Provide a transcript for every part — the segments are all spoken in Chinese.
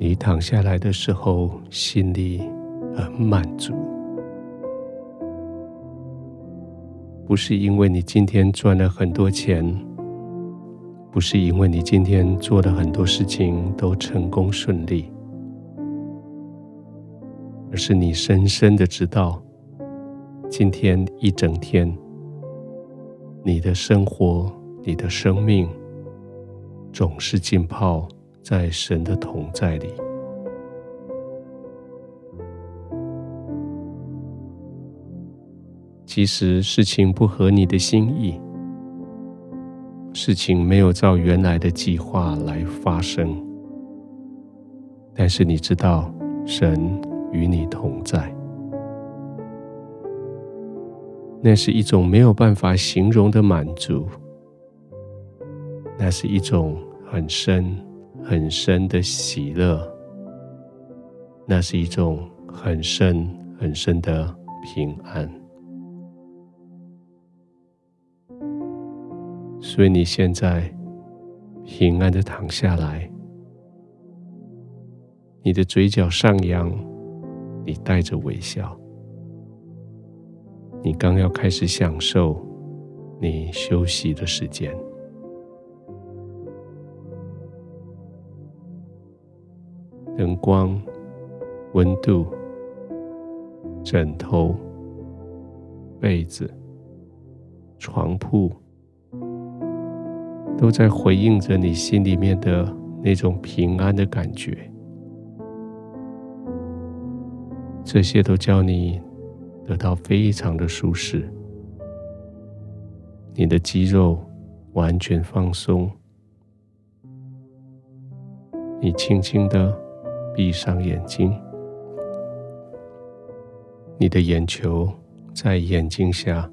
你躺下来的时候，心里很满足，不是因为你今天赚了很多钱，不是因为你今天做了很多事情都成功顺利，而是你深深的知道，今天一整天，你的生活，你的生命，总是浸泡在神的同在里。即使事情不合你的心意，事情没有照原来的计划来发生，但是你知道神与你同在，那是一种没有办法形容的满足，那是一种很深很深的喜乐，那是一种很深很深的平安。所以你现在平安的躺下来，你的嘴角上扬，你带着微笑，你刚要开始享受你休息的时间。灯光、温度、枕头、被子、床铺。都在回应着你心里面的那种平安的感觉，这些都叫你得到非常的舒适，你的肌肉完全放松，你轻轻的闭上眼睛，你的眼球在眼睛下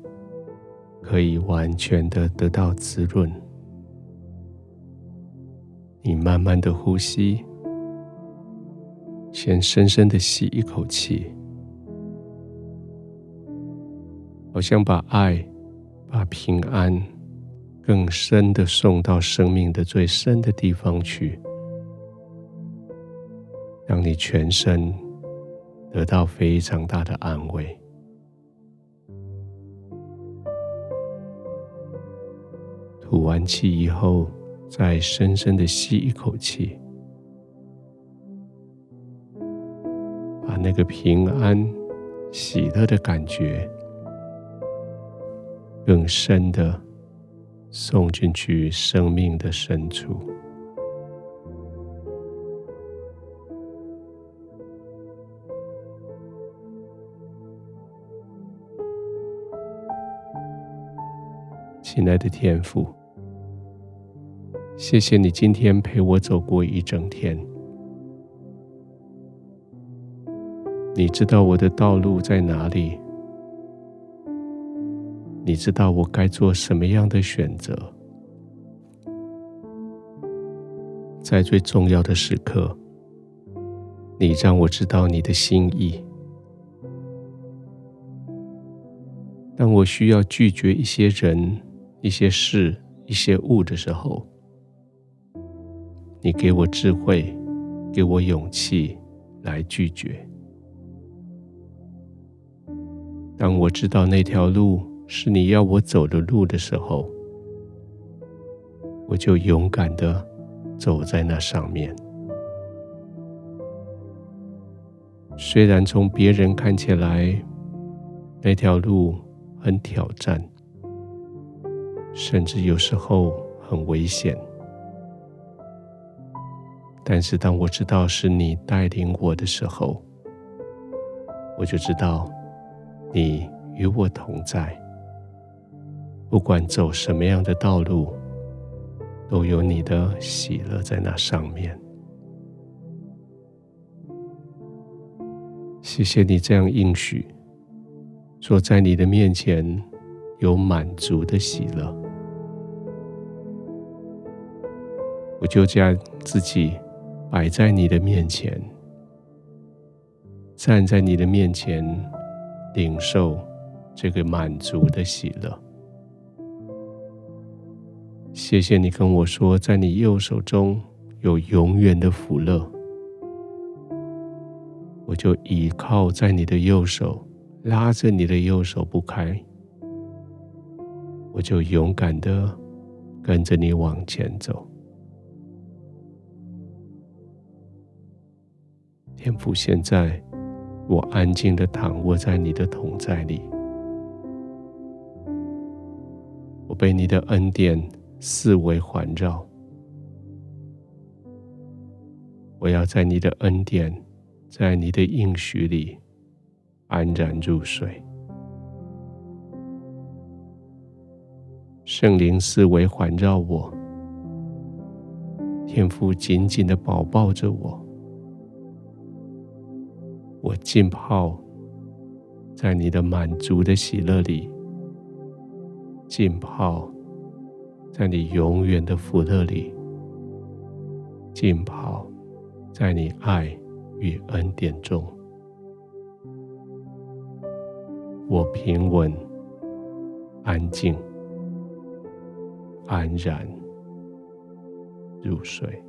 可以完全的得到滋润。你慢慢的呼吸，先深深的吸一口气，好像把爱、把平安更深的送到生命的最深的地方去，让你全身得到非常大的安慰。吐完气以后。再深深的吸一口气，把那个平安、喜乐的感觉更深的送进去生命的深处。亲爱的天父。谢谢你今天陪我走过一整天。你知道我的道路在哪里，你知道我该做什么样的选择。在最重要的时刻，你让我知道你的心意。当我需要拒绝一些人、一些事、一些物的时候，你给我智慧，给我勇气来拒绝。当我知道那条路是你要我走的路的时候，我就勇敢的走在那上面。虽然从别人看起来那条路很挑战，甚至有时候很危险。但是，当我知道是你带领我的时候，我就知道你与我同在。不管走什么样的道路，都有你的喜乐在那上面。谢谢你这样应许，说在你的面前有满足的喜乐。我就将自己。摆在你的面前，站在你的面前，领受这个满足的喜乐。谢谢你跟我说，在你右手中有永远的福乐，我就倚靠在你的右手，拉着你的右手不开，我就勇敢的跟着你往前走。天父，现在我安静的躺卧在你的同在里，我被你的恩典四围环绕。我要在你的恩典，在你的应许里安然入睡。圣灵四围环绕我，天父紧紧的抱抱着我，我浸泡在你的满足的喜乐里，浸泡在你永远的福乐里，浸泡。在你爱与恩典中，我平稳、安静、安然入睡。